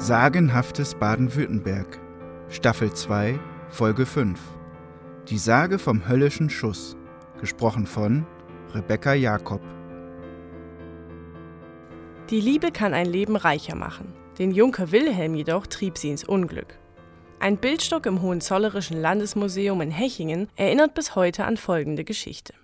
Sagenhaftes Baden-Württemberg Staffel 2 Folge 5 Die Sage vom höllischen Schuss gesprochen von Rebecca Jakob Die Liebe kann ein Leben reicher machen. Den Junker Wilhelm jedoch trieb sie ins Unglück. Ein Bildstock im Hohenzollerischen Landesmuseum in Hechingen erinnert bis heute an folgende Geschichte.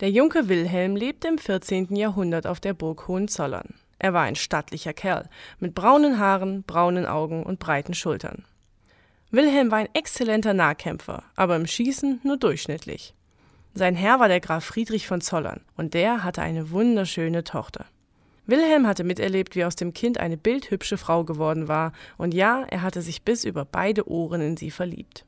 Der Junker Wilhelm lebte im 14. Jahrhundert auf der Burg Hohenzollern. Er war ein stattlicher Kerl, mit braunen Haaren, braunen Augen und breiten Schultern. Wilhelm war ein exzellenter Nahkämpfer, aber im Schießen nur durchschnittlich. Sein Herr war der Graf Friedrich von Zollern, und der hatte eine wunderschöne Tochter. Wilhelm hatte miterlebt, wie aus dem Kind eine bildhübsche Frau geworden war, und ja, er hatte sich bis über beide Ohren in sie verliebt.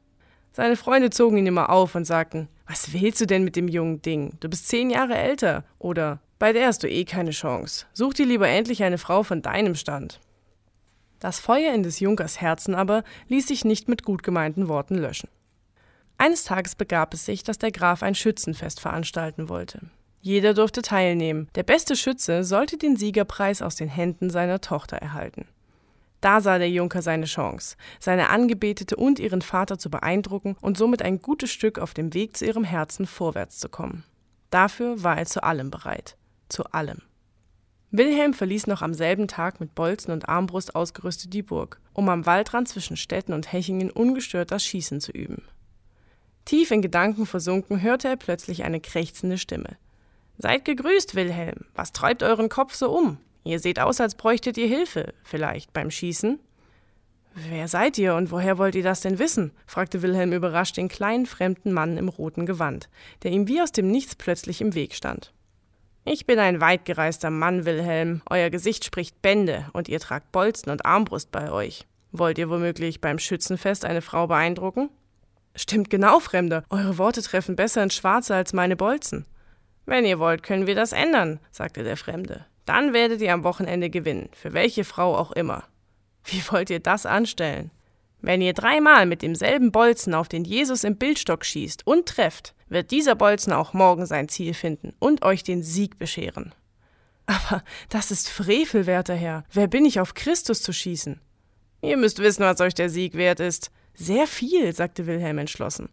Seine Freunde zogen ihn immer auf und sagten, was willst du denn mit dem jungen Ding? Du bist zehn Jahre älter. Oder bei der hast du eh keine Chance. Such dir lieber endlich eine Frau von deinem Stand. Das Feuer in des Junkers Herzen aber ließ sich nicht mit gut gemeinten Worten löschen. Eines Tages begab es sich, dass der Graf ein Schützenfest veranstalten wollte. Jeder durfte teilnehmen. Der beste Schütze sollte den Siegerpreis aus den Händen seiner Tochter erhalten. Da sah der Junker seine Chance, seine Angebetete und ihren Vater zu beeindrucken und somit ein gutes Stück auf dem Weg zu ihrem Herzen vorwärts zu kommen. Dafür war er zu allem bereit zu allem. Wilhelm verließ noch am selben Tag mit Bolzen und Armbrust ausgerüstet die Burg, um am Waldrand zwischen Städten und Hechingen ungestört das Schießen zu üben. Tief in Gedanken versunken hörte er plötzlich eine krächzende Stimme. Seid gegrüßt, Wilhelm. Was treibt euren Kopf so um? Ihr seht aus, als bräuchtet ihr Hilfe, vielleicht beim Schießen? Wer seid ihr und woher wollt ihr das denn wissen? fragte Wilhelm überrascht den kleinen fremden Mann im roten Gewand, der ihm wie aus dem Nichts plötzlich im Weg stand. Ich bin ein weitgereister Mann, Wilhelm. Euer Gesicht spricht Bände und ihr tragt Bolzen und Armbrust bei euch. Wollt ihr womöglich beim Schützenfest eine Frau beeindrucken? Stimmt genau, Fremder. Eure Worte treffen besser ins Schwarze als meine Bolzen. Wenn ihr wollt, können wir das ändern, sagte der Fremde. Dann werdet ihr am Wochenende gewinnen, für welche Frau auch immer. Wie wollt ihr das anstellen? Wenn ihr dreimal mit demselben Bolzen auf den Jesus im Bildstock schießt und trefft, wird dieser Bolzen auch morgen sein Ziel finden und euch den Sieg bescheren. Aber das ist Frevel, werter Herr. Wer bin ich, auf Christus zu schießen? Ihr müsst wissen, was euch der Sieg wert ist. Sehr viel, sagte Wilhelm entschlossen.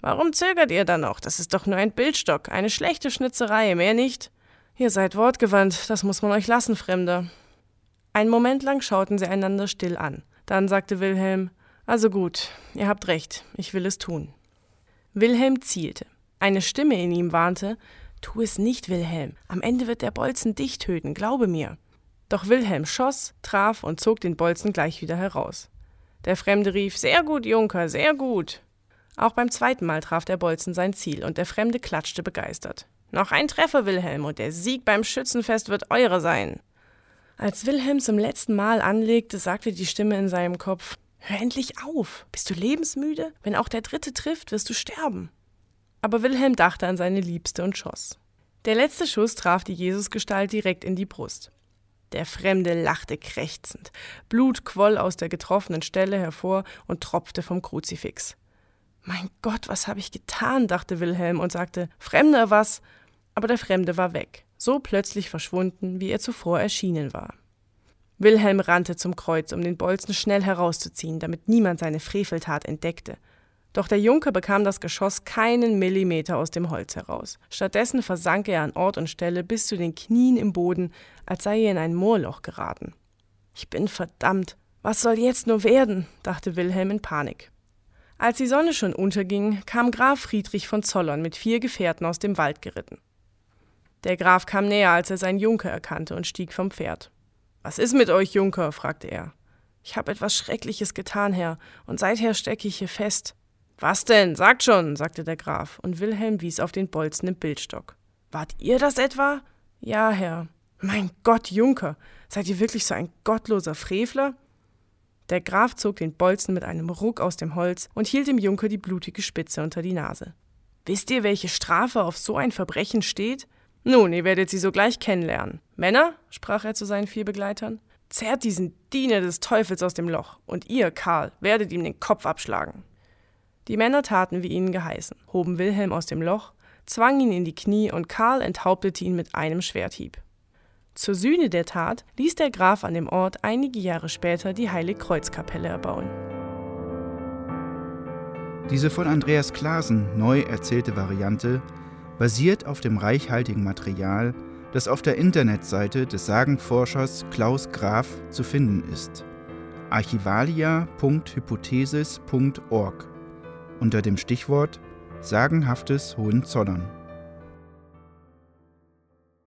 Warum zögert ihr dann noch? Das ist doch nur ein Bildstock, eine schlechte Schnitzerei, mehr nicht. Ihr seid wortgewandt, das muss man euch lassen, Fremder. Einen Moment lang schauten sie einander still an. Dann sagte Wilhelm, also gut, ihr habt recht, ich will es tun. Wilhelm zielte. Eine Stimme in ihm warnte, tu es nicht, Wilhelm, am Ende wird der Bolzen dich töten, glaube mir. Doch Wilhelm schoss, traf und zog den Bolzen gleich wieder heraus. Der Fremde rief, sehr gut, Junker, sehr gut. Auch beim zweiten Mal traf der Bolzen sein Ziel und der Fremde klatschte begeistert. Noch ein Treffer, Wilhelm, und der Sieg beim Schützenfest wird eure sein. Als Wilhelm zum letzten Mal anlegte, sagte die Stimme in seinem Kopf Hör endlich auf. Bist du lebensmüde? Wenn auch der dritte trifft, wirst du sterben. Aber Wilhelm dachte an seine Liebste und schoss. Der letzte Schuss traf die Jesusgestalt direkt in die Brust. Der Fremde lachte krächzend. Blut quoll aus der getroffenen Stelle hervor und tropfte vom Kruzifix. Mein Gott, was habe ich getan? dachte Wilhelm und sagte Fremder was. Aber der Fremde war weg so plötzlich verschwunden, wie er zuvor erschienen war. Wilhelm rannte zum Kreuz, um den Bolzen schnell herauszuziehen, damit niemand seine Freveltat entdeckte. Doch der Junker bekam das Geschoss keinen Millimeter aus dem Holz heraus. Stattdessen versank er an Ort und Stelle bis zu den Knien im Boden, als sei er in ein Moorloch geraten. Ich bin verdammt. Was soll jetzt nur werden? dachte Wilhelm in Panik. Als die Sonne schon unterging, kam Graf Friedrich von Zollern mit vier Gefährten aus dem Wald geritten. Der Graf kam näher, als er seinen Junker erkannte, und stieg vom Pferd. Was ist mit euch, Junker? fragte er. Ich habe etwas Schreckliches getan, Herr, und seither stecke ich hier fest. Was denn? Sagt schon, sagte der Graf, und Wilhelm wies auf den Bolzen im Bildstock. Wart ihr das etwa? Ja, Herr. Mein Gott, Junker, seid ihr wirklich so ein gottloser Frevler? Der Graf zog den Bolzen mit einem Ruck aus dem Holz und hielt dem Junker die blutige Spitze unter die Nase. Wisst ihr, welche Strafe auf so ein Verbrechen steht? Nun, ihr werdet sie sogleich kennenlernen. Männer, sprach er zu seinen vier Begleitern, zerrt diesen Diener des Teufels aus dem Loch, und ihr, Karl, werdet ihm den Kopf abschlagen. Die Männer taten wie ihnen geheißen, hoben Wilhelm aus dem Loch, zwangen ihn in die Knie und Karl enthauptete ihn mit einem Schwerthieb. Zur Sühne der Tat ließ der Graf an dem Ort einige Jahre später die Heiligkreuzkapelle erbauen. Diese von Andreas Klaasen neu erzählte Variante basiert auf dem reichhaltigen Material, das auf der Internetseite des Sagenforschers Klaus Graf zu finden ist. archivalia.hypothesis.org unter dem Stichwort Sagenhaftes Hohenzollern.